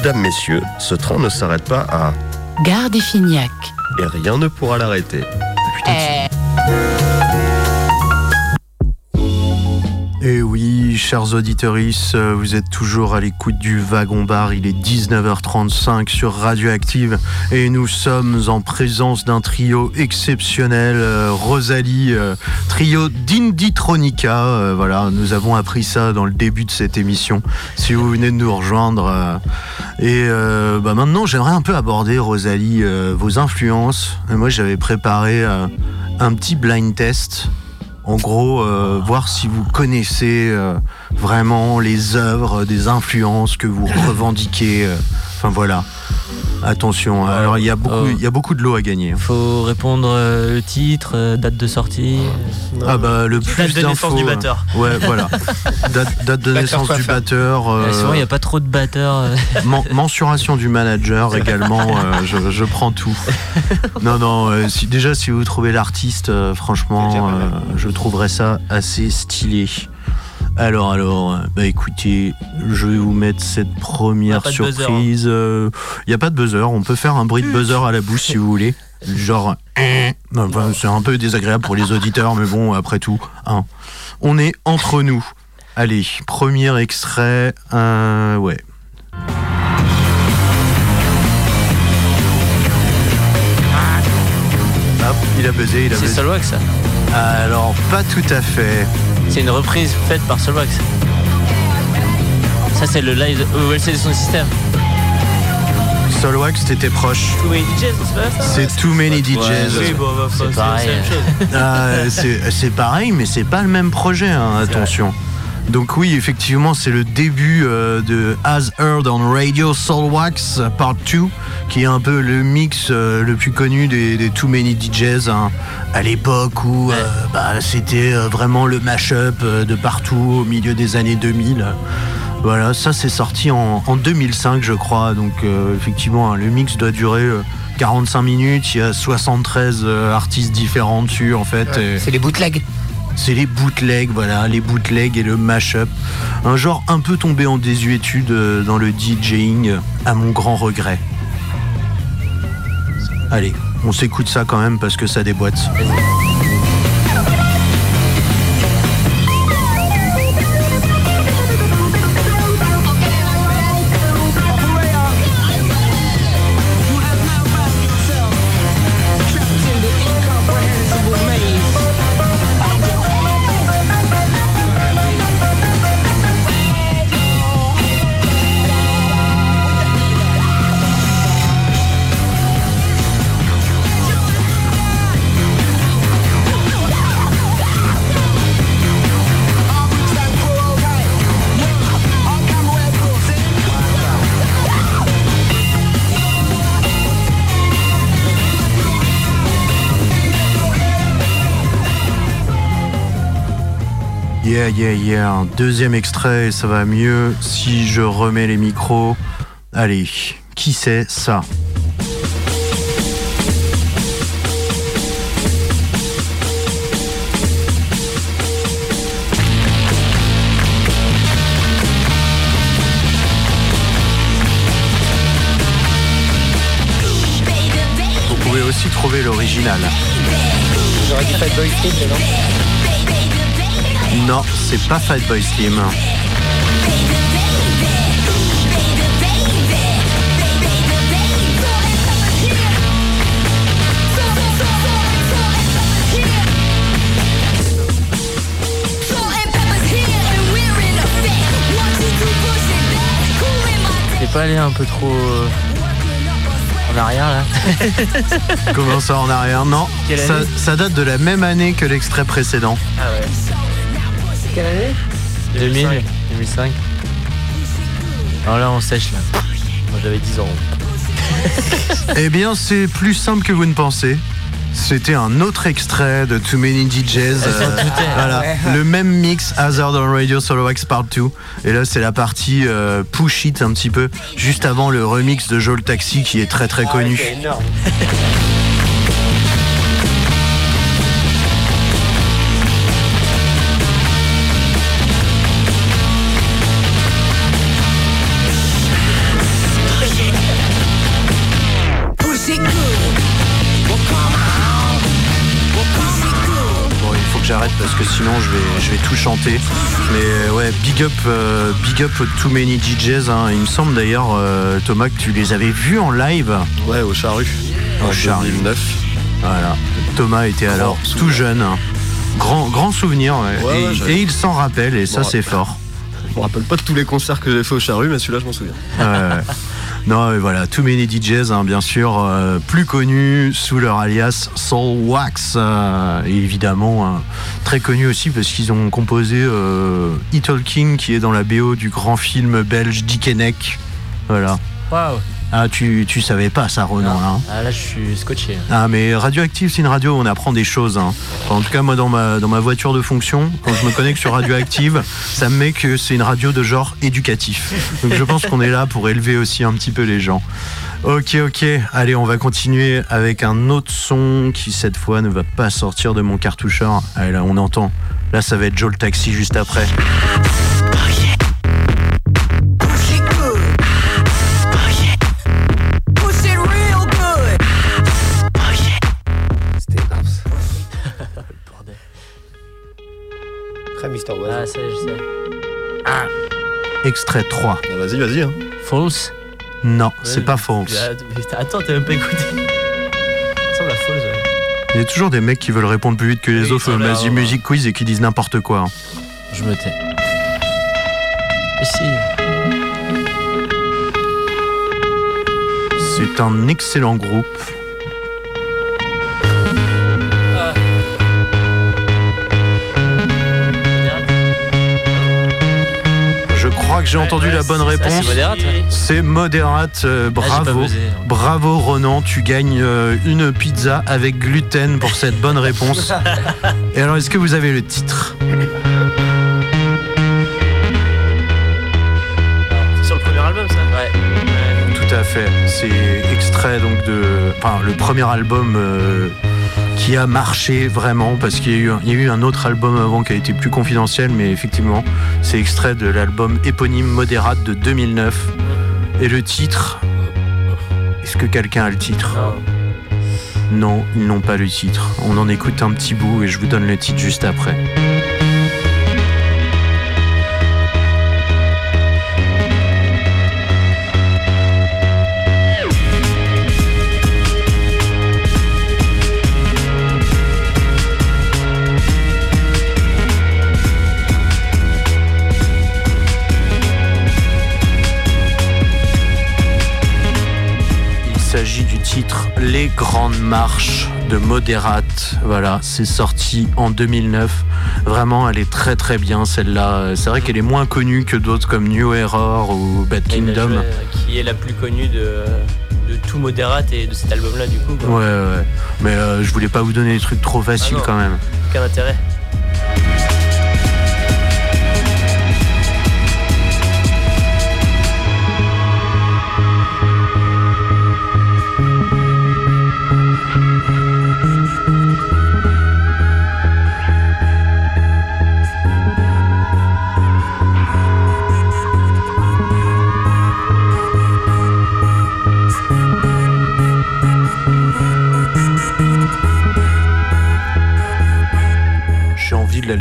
Mesdames, messieurs, ce train ne s'arrête pas à Gare des Fignac. et rien ne pourra l'arrêter. Et oui, chers auditeurs, vous êtes toujours à l'écoute du Wagon Bar. Il est 19h35 sur Radioactive et nous sommes en présence d'un trio exceptionnel, euh, Rosalie, euh, trio d'Inditronica. Euh, voilà, nous avons appris ça dans le début de cette émission. Si vous venez de nous rejoindre. et bah maintenant, j'aimerais un peu aborder, Rosalie, vos influences. Et moi, j'avais préparé un petit blind test. En gros, euh, voir si vous connaissez euh, vraiment les œuvres, des influences que vous revendiquez. Enfin voilà. Attention, alors il y, a beaucoup- Oh. il y a beaucoup de l'eau à gagner. Faut répondre euh, le titre, euh, date de sortie. Ah bah le Date plus de naissance d'infos. du batteur. euh, Ouais, voilà. Date, date de Batteur naissance du batteur. euh, Euh, souvent, il n'y a pas trop de batteurs. Men- mensuration du manager également, euh, je, je prends tout. Non, non, euh, si, déjà si vous trouvez l'artiste, euh, franchement, euh, je trouverais ça assez stylé. Alors, alors, euh, bah écoutez, je vais vous mettre cette première hein. surprise. Il n'y a pas de buzzer, on peut faire un bruit de buzzer à la bouche si vous voulez. Genre, hein. Enfin, c'est un peu désagréable pour les auditeurs, mais bon, après tout, hein. on est entre nous. Allez, premier extrait, euh, ouais. Hop, il a buzzé, il a C'est buzzé. Solwax, ça. Alors, pas tout à fait. C'est une reprise faite par Solwax. Ça, c'est le live de OLC de son système. Solwax, t'étais proche. Too many DJs, c'est pas? Ça C'est Too Many DJs. Oui, bon, bah, C'est pareil. la même chose. Ah, c'est c'est pareil, mais c'est pas le même projet, hein, attention. Donc oui, effectivement, c'est le début euh, de As Heard on Radio Soulwax Part 2, qui est un peu le mix euh, le plus connu des, des Too Many DJs, hein, à l'époque où euh, bah, c'était vraiment le mash-up de partout au milieu des années 2000. Voilà, ça c'est sorti en, en 2005, je crois. Donc effectivement, hein, le mix doit durer euh, 45 minutes. Il y a 73 euh, artistes différents dessus, en fait. et- C'est les bootlegs. C'est les bootlegs, voilà, les bootlegs et le mashup. Un genre un peu tombé en désuétude euh, dans le DJing, à mon grand regret. Allez, on s'écoute ça quand même parce que ça déboîte. Yeah, yeah, yeah. Un deuxième extrait, ça va mieux si je remets les micros. Allez, qui c'est ça? Vous pouvez aussi trouver l'original. J'aurais dit. Non, c'est pas Fatboy Slim. Pas allé un peu trop euh, en arrière là Comment ça en arrière? Non, ça, ça date de la même année que l'extrait précédent. Ah ouais. Quelle année 2000, 2005. Alors là, on sèche là. Moi j'avais 10 ans. Eh bien, c'est plus simple que vous ne pensez. C'était un autre extrait de Too Many DJs. Euh, voilà, le même mix Hazard on Radio Solo Wax Part 2. Et là, c'est la partie euh, push it un petit peu, juste avant le remix de Joel Taxi qui est très très connu. C'est parce que sinon je vais, je vais tout chanter. Mais ouais, big up, euh, big up too many DJs. hein. Il me semble d'ailleurs, euh, Thomas, que tu les avais vus en live. Ouais, au charru. Au En Charru. 2009. Voilà. Thomas était alors tout jeune. hein. Grand, grand souvenir. ouais. Ouais, et, ouais, j'avais- et il s'en rappelle, et ça c'est fort. Je me rappelle pas de tous les concerts que j'ai fait au charru, mais celui-là, je m'en souviens. Non, mais voilà, Too Many DJs, hein, bien sûr, euh, plus connus sous leur alias Soul Wax, euh, évidemment euh, très connus aussi parce qu'ils ont composé euh, E Talking, qui est dans la BO du grand film belge Dickeneck. Voilà. Ah, tu, tu savais pas ça, Renan, hein Ah, là, je suis scotché. Ah mais Radioactive c'est une radio où on apprend des choses. hein. Enfin, en tout cas moi dans ma, dans ma voiture de fonction, quand je me connecte sur Radioactive, ça me met que c'est une radio de genre éducatif. Donc je pense qu'on est là pour élever aussi un petit peu les gens. Ok ok, allez on va continuer avec un autre son qui cette fois ne va pas sortir de mon cartoucheur. Allez là on entend. Là ça va être Joe le taxi juste après. Ah, ça, je sais. Extrait 3. Ah, vas-y, vas-y. Hein. False? Non, c'est pas false. Ah, mais Attends, t'as même pas écouté. Ça ressemble à False, ouais. Il y a toujours des mecs qui veulent répondre plus vite que les Oui, autres au ouais. Music Quiz et qui disent n'importe quoi. hein. Je me tais. Et si. C'est un excellent groupe. Que j'ai entendu la bonne réponse. c'est modérate, euh, Ah, bravo. buzzé. Bravo Ronan, tu gagnes euh, une pizza avec gluten pour cette bonne réponse. Et alors, est-ce que vous avez le titre? C'est sur le premier album, ça? Ouais. Tout à fait. C'est extrait donc de, enfin, le premier album euh, qui a marché vraiment parce qu'il y, a eu un- autre album avant qui a été plus confidentiel, mais effectivement, c'est extrait de l'album éponyme Moderate de 2009. Et le titre, est-ce que quelqu'un a le titre? Non, ils n'ont pas le titre. On en écoute un petit bout et je vous donne le titre juste après. Grandes Marches de Moderate. Voilà, c'est sorti en 2009. Vraiment, elle est très très bien celle-là. C'est vrai qu'elle est moins connue que d'autres comme New Error ou Bad Kingdom. joué, euh, qui est la plus connue de, de tout Moderate et de cet album-là, du coup. quoi. Ouais, ouais, ouais. Mais euh, je voulais pas vous donner des trucs trop faciles Ah non. quand même. Aucun intérêt.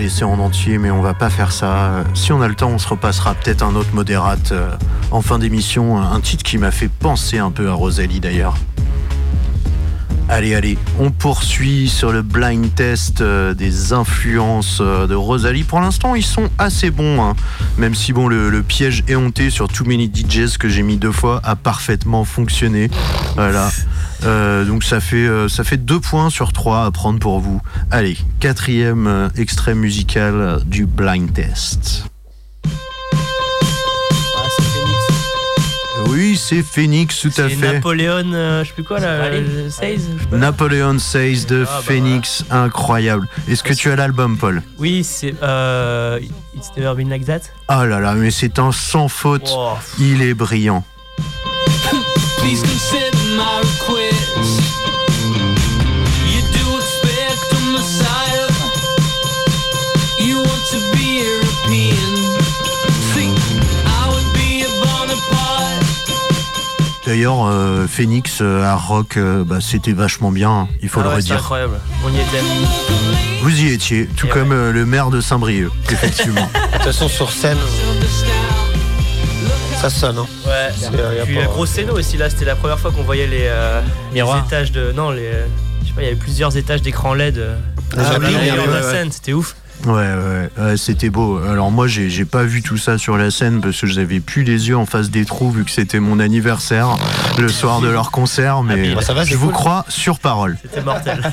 Laisser en entier, mais on va pas faire ça. Si on a le temps, on se repassera peut-être un autre modérate euh, en fin d'émission. Un titre qui m'a fait penser un peu à Rosalie d'ailleurs. Allez, allez, on poursuit sur le blind test euh, des influences euh, de Rosalie. Pour l'instant, ils sont assez bons, hein. même si bon, le, le piège éhonté sur Too Many DJs que j'ai mis deux fois a parfaitement fonctionné. Voilà. Euh, donc ça fait, euh, ça fait deux points sur trois à prendre pour vous. Allez, quatrième euh, extrait musical euh, du blind test. Ah, c'est Phoenix. Oui, c'est Phoenix, tout à C'est fait. Napoléon, euh, je sais plus quoi là, Allez. euh, 16 je sais pas. Napoleon Says de Ah, bah Phoenix, incroyable. Est-ce que tu as l'album, Paul? Oui, c'est euh, It's Never Been Like That. Oh là là, mais c'est un sans faute. Il est brillant. Please consider D'ailleurs, euh, Phoenix, euh, Rock, euh, bah, c'était vachement bien, hein. il faut ah le ouais, redire. incroyable, on y était. Vous y étiez, tout Et comme ouais. Euh, le maire de Saint-Brieuc, effectivement. de toute façon, sur scène, ça sonne, hein. Ouais. C'est, euh, Puis la euh, grosse scène aussi, là, c'était la première fois qu'on voyait euh, les, étages de. Non, les. Je sais pas, il y avait plusieurs étages d'écran LED. Ah, la scène, c'était ouf. Ouais, ouais, ouais, c'était beau. Alors moi, j'ai, pas vu tout ça sur la scène parce que j'avais plus les yeux en face des trous vu que c'était mon anniversaire le soir de leur concert, ah, mais bah, je vous crois sur parole. C'était mortel.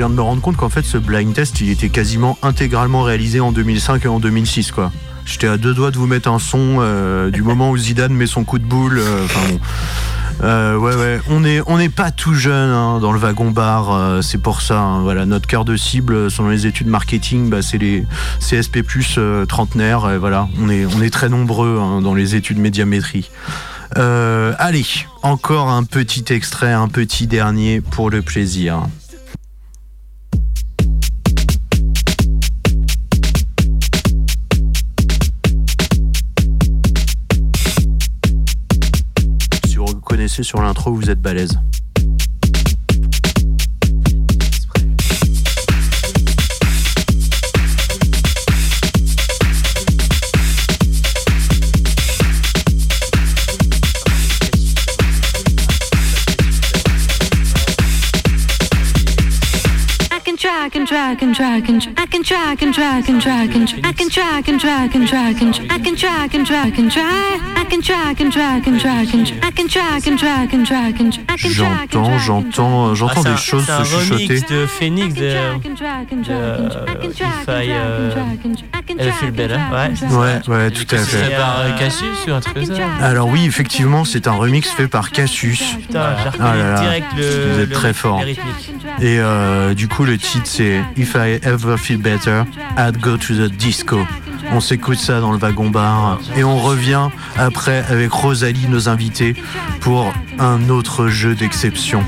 Je viens de me rendre compte qu'en fait, ce blind test, il était quasiment intégralement réalisé en 2005 et en 2006, quoi. J'étais à deux doigts de vous mettre un son euh, du moment où Zidane met son coup de boule. Euh, enfin euh, ouais, ouais. On n'est on est pas tout jeune hein, dans le wagon bar, c'est pour ça. Hein. Voilà, notre cœur de cible, selon les études marketing, bah, c'est les CSP plus euh, trentenaires. voilà, on est, on est très nombreux hein, dans les études médiamétrie. allez, encore un petit extrait, un petit dernier pour le plaisir. laisser sur l'intro, vous êtes balèze. track and track and track and track track and track and track and track track and track and track track and track and track and track J'entends, j'entends, j'entends des choses se chuchoter. de Phoenix Ouais, ouais, tout à fait. Alors oui, effectivement, c'est un remix fait par Cassius. Direct. Vous êtes très fort. Et du coup, le titre, c'est If I Ever Feel Better, I'd Go to the Disco. On s'écoute ça dans le wagon bar et on revient après avec Rosalie, nos invités, pour un autre jeu d'exception.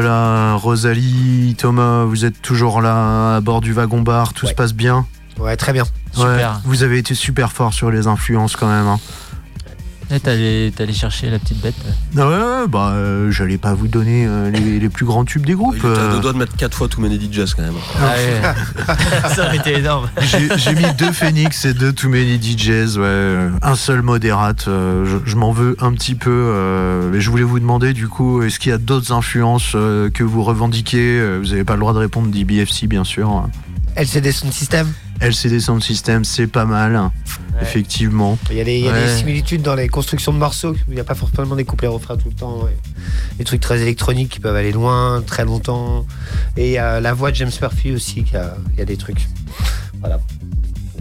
Là, Rosalie, Thomas, vous êtes toujours là à bord du wagon bar, tout Ouais. se passe bien? Ouais, très bien. Ouais, Super. vous avez été super fort sur les influences quand même. hein. Eh, T'es allé, chercher la petite bête. Ah ouais, ouais, bah euh, j'allais pas vous donner euh, les, les plus grands tubes des groupes. À euh. deux doigts de mettre 4 fois Too Many DJs quand même. Ah ouais. Ça aurait été énorme. J'ai mis deux Phoenix et deux Too Many DJs, ouais. euh, Un seul modérate. euh, je je m'en veux un petit peu. euh, mais je voulais vous demander, du coup, est-ce qu'il y a d'autres influences euh, que vous revendiquez Vous n'avez pas le droit de répondre d'IBFC, bien sûr. LCD Sound System LCD Sound System, c'est pas mal, effectivement. Il y a, des, il y a Ouais. des similitudes dans les constructions de morceaux. Il n'y a pas forcément des couplets refrains tout le temps. ouais. Des trucs très électroniques qui peuvent aller loin, très longtemps. Et il y a la voix de James Murphy aussi, qui a- il y a des trucs. Voilà.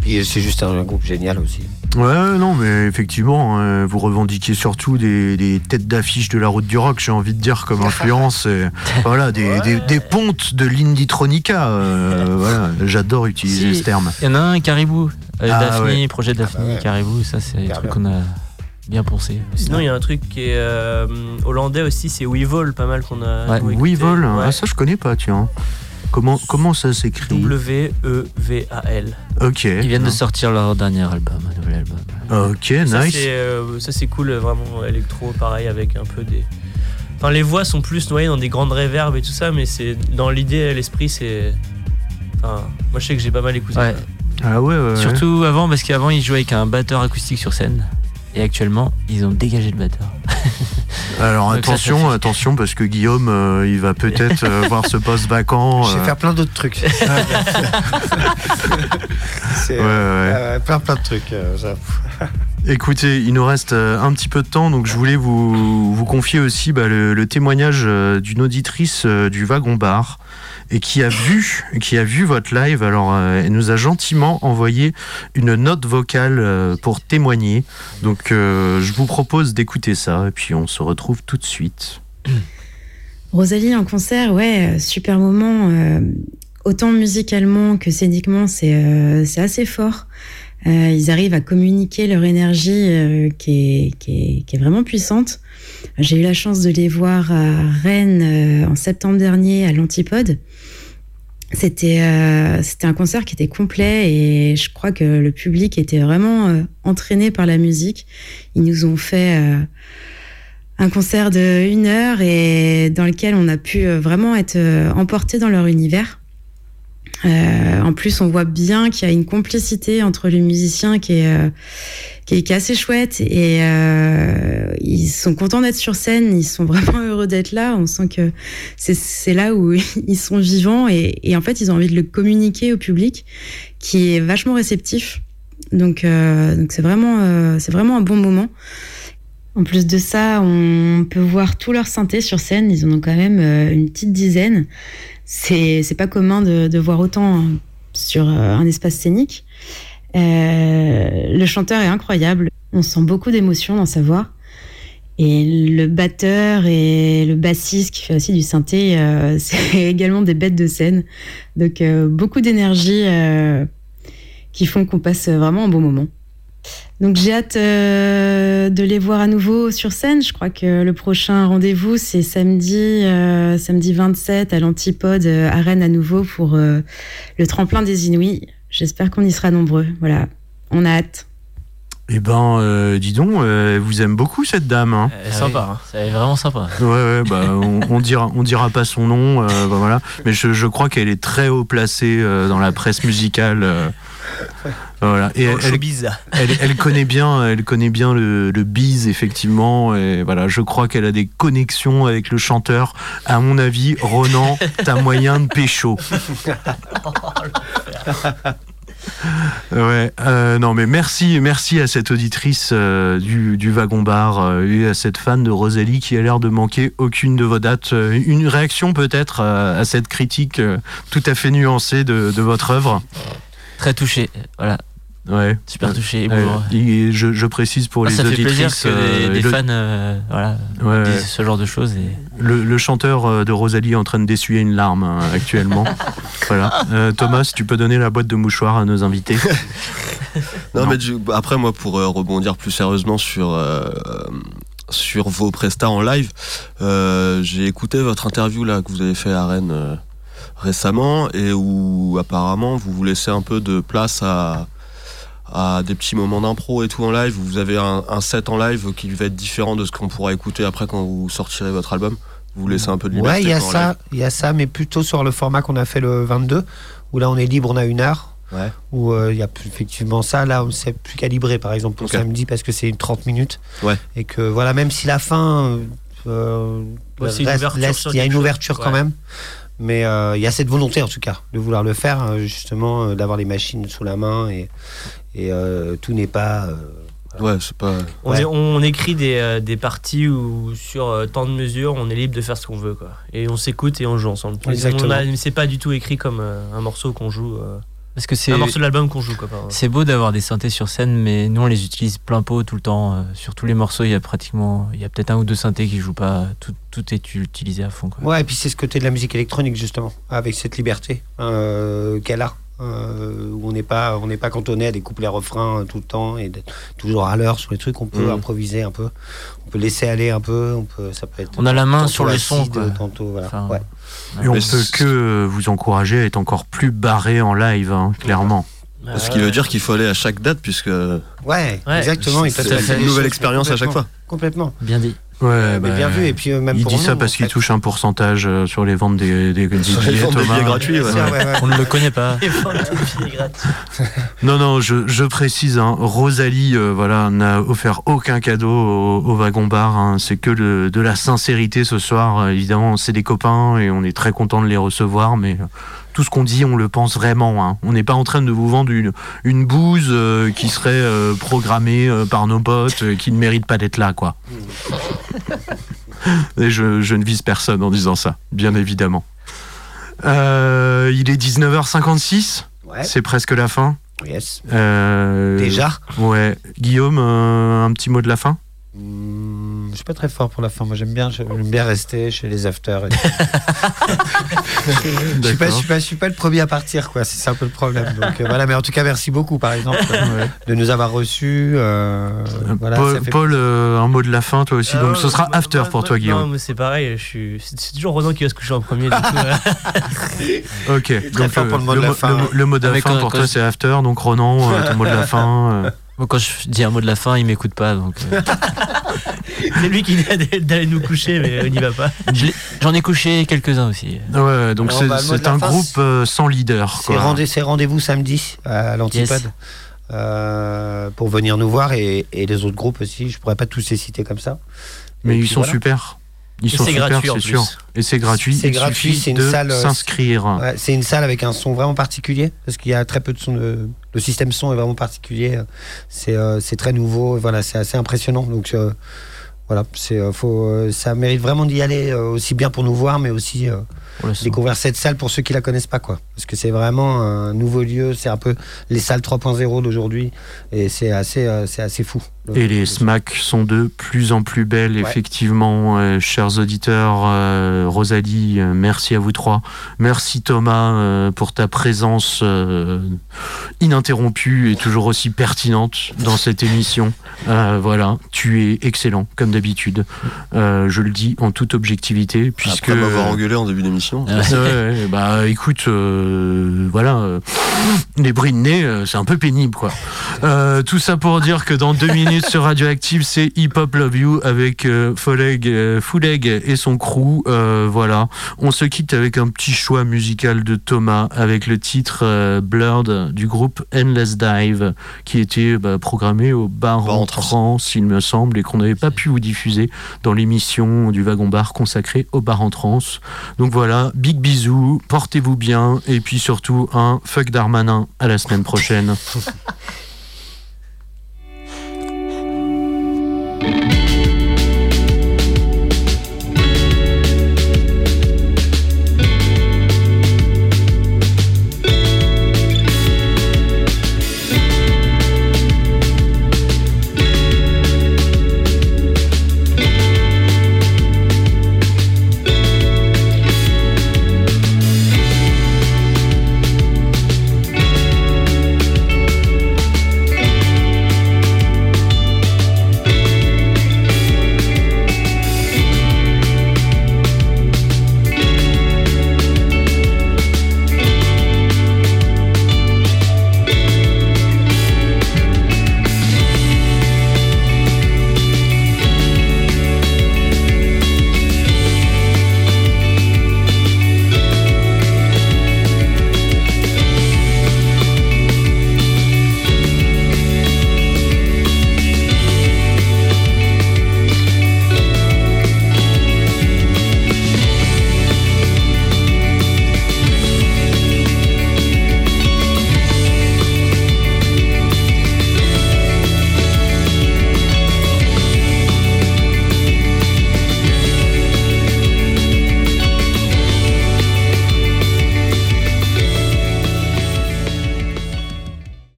Et puis c'est juste un groupe génial aussi. Ouais, non, mais effectivement, euh, vous revendiquez surtout des, des têtes d'affiche de la route du rock, j'ai envie de dire, comme influence. et voilà, des, des, des pontes de l'Inditronica. euh, voilà, j'adore utiliser Si. ce terme. Il y en a un, Caribou. Euh, Ah, Daphne, ouais. projet Daphne, Ah bah ouais. Caribou, ça c'est des trucs qu'on a bien pensé. Sinon, il y a un truc qui est euh, hollandais aussi, c'est Weevil, pas mal qu'on a. Ouais. Weevil, Ouais. ah, ça je connais pas, tiens. Comment, comment ça s'écrit E W-E-V-A-L. Ok. Ils viennent de sortir leur dernier album, un nouvel album. Ok, Ça, nice. c'est, euh, ça, c'est cool, vraiment électro, pareil, avec un peu des. Enfin, les voix sont plus noyées dans des grandes réverbes et tout ça, mais c'est dans l'idée, l'esprit, c'est. Enfin, moi, je sais que j'ai pas mal écouté. Ouais. Ah ouais, ouais, ouais. Surtout avant, parce qu'avant ils jouaient avec un batteur acoustique sur scène. Et actuellement, ils ont dégagé le batteur. Alors ça, attention, ça attention, parce que Guillaume, euh, il va peut-être euh, voir ce poste vacant. Je vais faire plein d'autres trucs. C'est, Ouais, ouais. euh, plein plein de trucs. euh, ça. Écoutez, il nous reste un petit peu de temps, donc je voulais vous, vous confier aussi bah, le, le témoignage d'une auditrice du Wagon Bar et qui a vu, qui a vu votre live. Alors, euh, elle nous a gentiment envoyé une note vocale euh, pour témoigner. Donc, euh, je vous propose d'écouter ça et puis on se retrouve tout de suite. Rosalie en concert, ouais, super moment. autant musicalement que scéniquement, c'est assez fort. Euh, ils arrivent à communiquer leur énergie euh, qui, est, qui, est, qui est vraiment puissante. J'ai eu la chance de les voir à Rennes euh, en septembre dernier à l'Antipode. C'était euh, un concert qui était complet et je crois que le public était vraiment euh, entraîné par la musique. Ils nous ont fait euh, un concert de une heure et dans lequel on a pu vraiment être emporté dans leur univers. Euh, en plus, on voit bien qu'il y a une complicité entre les musiciens qui est, euh, qui est, assez chouette et euh, ils sont contents d'être sur scène, ils sont vraiment heureux d'être là. On sent que c'est- là où ils sont vivants et, en fait, ils ont envie de le communiquer au public qui est vachement réceptif. Donc, c'est vraiment, vraiment un bon moment. En plus de ça, on peut voir tous leurs synthés sur scène. Ils en ont quand même une petite dizaine. C'est pas commun de, voir autant hein, sur euh, un espace scénique. Euh, le chanteur est incroyable. On sent beaucoup d'émotion dans sa voix. Et le batteur et le bassiste qui fait aussi du synthé, euh, c'est également des bêtes de scène. Donc beaucoup d'énergie qui font qu'on passe vraiment un bon moment. Donc j'ai hâte euh, de les voir à nouveau sur scène. Je crois que le prochain rendez-vous c'est samedi, euh, samedi 27 à l'Antipode euh, à Rennes à nouveau pour euh, le tremplin des Inouïs. J'espère qu'on y sera nombreux. Voilà, on a hâte. Eh ben, euh, dis donc, euh, elle vous aime beaucoup cette dame. Hein. Elle est sympa. hein. C'est vraiment sympa. Ouais, ouais, bah, on, on dira, on dira pas son nom, euh, bah, voilà. Mais je, je crois qu'elle est très haut placée euh, dans la presse musicale. Voilà. Et elle, le elle, elle, elle connaît bien, elle connaît bien le, le bise effectivement. Et voilà, je crois qu'elle a des connexions avec le chanteur. À mon avis, Ronan, t'as moyen de pécho. Ouais, euh, non mais merci, merci à cette auditrice euh, du, du wagon bar euh, et à cette fan de Rosalie qui a l'air de manquer aucune de vos dates. Une réaction peut-être à, à cette critique tout à fait nuancée de, de votre œuvre? Très touché. Voilà, Ouais. super touché. Euh, et je, je précise pour Ah, les ça fait plaisir que des, euh, des le, fans euh, voilà, Ouais, disent ouais. ce genre de choses. Et... le- le chanteur de Rosalie est en train de d'essuyer une larme hein, actuellement. voilà. Euh, Thomas, tu peux donner la boîte de mouchoirs à nos invités. Non, Non. mais du- après, moi, pour euh, rebondir plus sérieusement sur, euh, sur vos prestats en live, euh, j'ai écouté votre interview là, que vous avez fait à Rennes euh, récemment et où apparemment vous vous laissez un peu de place à, à des petits moments d'impro et tout en live. Vous avez un, un set en live qui va être différent de ce qu'on pourra écouter après quand vous sortirez votre album. Vous vous laissez un peu de liberté. Ouais, il y a ça, il y a ça, mais plutôt sur le format qu'on a fait le 22, où là on est libre, on a une heure. Ouais. Où euh, il y a plus- effectivement ça, là on s'est plus calibré par exemple pour Ok. samedi parce que c'est une 30 minutes. Ouais. Et que voilà, même si la fin, euh, euh, Ouais, il y a une chose. ouverture quand même. Mais euh, il y a cette volonté en tout cas de vouloir le faire, euh, justement, euh, d'avoir les machines sous la main et, et euh, tout n'est pas. euh, Ouais, c'est pas. On, Ouais. est- on écrit des, euh, des parties où sur euh, tant de mesures, on est libre de faire ce qu'on veut. Quoi. Et on s'écoute et on joue ensemble. Exactement. C'est pas du tout écrit comme euh, un morceau qu'on joue. Parce que c'est un morceau de l'album qu'on joue. C'est beau d'avoir des synthés sur scène, mais nous on les utilise plein pot tout le temps. euh, sur tous les morceaux, il y a pratiquement, il y a peut-être un ou deux synthés qui jouent pas. Tout, tout est utilisé à fond. Quoi. Ouais, et puis c'est ce côté de la musique électronique justement, avec cette liberté euh, qu'elle a. euh, où on n'est pas on n'est pas cantonné à des couplets refrains tout le temps et d'être toujours à l'heure sur les trucs on peut Mhm. improviser un peu on peut laisser aller un peu on peut ça peut être On a la main sur le son, acide, quoi. tantôt voilà Enfin, ouais. Et on Mais peut que vous encourager à être encore plus barré en live, hein, clairement. Ah, Ce qui veut dire qu'il faut aller à chaque date, puisque ouais Ouais, exactement c'est une nouvelle expérience à chaque fois. complètement Bien dit. Ouais, bah, bien vu et puis euh, même il pour dit nous, ça parce qu'il touche un pourcentage euh, sur les ventes des, des, des Sur les billets, ventes des Thomas. billets gratuits, ouais. Bien sûr, ouais, ouais. On ne le connaît pas. Billets gratuits. Non, non, je, je précise, hein, Rosalie euh, voilà, n'a offert aucun cadeau au, au wagon bar. hein. c'est que de, de la sincérité ce soir. Évidemment, c'est des copains et on est très content de les recevoir, mais euh, tout ce qu'on dit, on le pense vraiment. hein. On n'est pas en train de vous vendre une, une bouse euh, qui serait euh, programmée euh, par nos potes, qui ne mérite pas d'être là, quoi. Et je, je ne vise personne en disant ça, bien évidemment. Il est 19h56, Ouais, c'est presque la fin. yes. Déjà? Ouais. Guillaume, un petit mot de la fin? Hmm, je suis pas très fort pour la fin moi j'aime bien j'aime bien rester chez les afters et Je suis pas, je suis pas, je suis pas le premier à partir, quoi. C'est ça un peu le problème. Donc euh, voilà, mais en tout cas, merci beaucoup, par exemple, euh, de nous avoir reçus. euh, voilà, Paul, ça fait- Paul, euh, un mot de la fin, toi aussi. Donc ce sera after pour toi, Guillaume. Non, mais c'est pareil. Je suis... C'est toujours Ronan qui va se coucher en premier. Ok. Donc le, pour le mot de la fin. le mo- le mot de la Avec fin un- pour toi, c'est after. Donc Ronan, ton mot de la fin. quand je dis un mot de la fin, il m'écoute pas. Donc, euh, c'est lui qui dit d'aller- nous coucher, mais on n'y va pas. j'en ai couché quelques-uns aussi. Ouais, donc c'est bah, un fin, groupe euh, sans leader. C'est rendez- rendez-vous samedi à l'Antipode. Yes. euh, pour venir nous voir et, et les autres groupes aussi. Je pourrais pas tous les citer comme ça. Mais Et ils sont voilà. super. Ils Et sont c'est super, c'est sûr. Et c'est gratuit. C'est gratuit, c'est une salle, euh, s'inscrire. Ouais, c'est une salle avec un son vraiment particulier parce qu'il y a très peu de son. de- le système son est vraiment particulier. C'est euh, c'est très nouveau. Voilà, c'est assez impressionnant. Donc euh, voilà, c'est euh, faut euh, ça mérite vraiment d'y aller euh, aussi bien pour nous voir, mais aussi découvrir cette salle pour ceux qui la connaissent pas quoi. Parce que c'est vraiment un nouveau lieu. C'est un peu les salles 3.0 d'aujourd'hui et c'est assez c'est assez fou. Et les smacks sont de plus en plus belles, Ouais. effectivement, euh, chers auditeurs. Euh, Rosalie, euh, merci à vous trois. Merci Thomas euh, pour ta présence euh, ininterrompue et toujours aussi pertinente dans cette émission. Euh, voilà, tu es excellent, comme d'habitude. Euh, je le dis en toute objectivité, puisque... Après m'avoir engueulé en début d'émission. Ah, Ouais, bah écoute, euh, voilà, euh, les bris de nez, euh, c'est un peu pénible quoi. Euh, tout ça pour dire que dans deux minutes sur Radioactive, c'est Hip Hop Love You avec euh, Foleg, euh, Fouleg et son crew. Euh, voilà, on se quitte avec un petit choix musical de Thomas avec le titre euh, Blurred du groupe Endless Dive qui était bah, programmé au bar Bar en trance, il me semble, et qu'on n'avait pas pu vous diffuser dans l'émission du wagon bar consacrée au bar en trance. Donc voilà, big bisous, portez-vous bien, et puis surtout un fuck Darmanin à la semaine prochaine.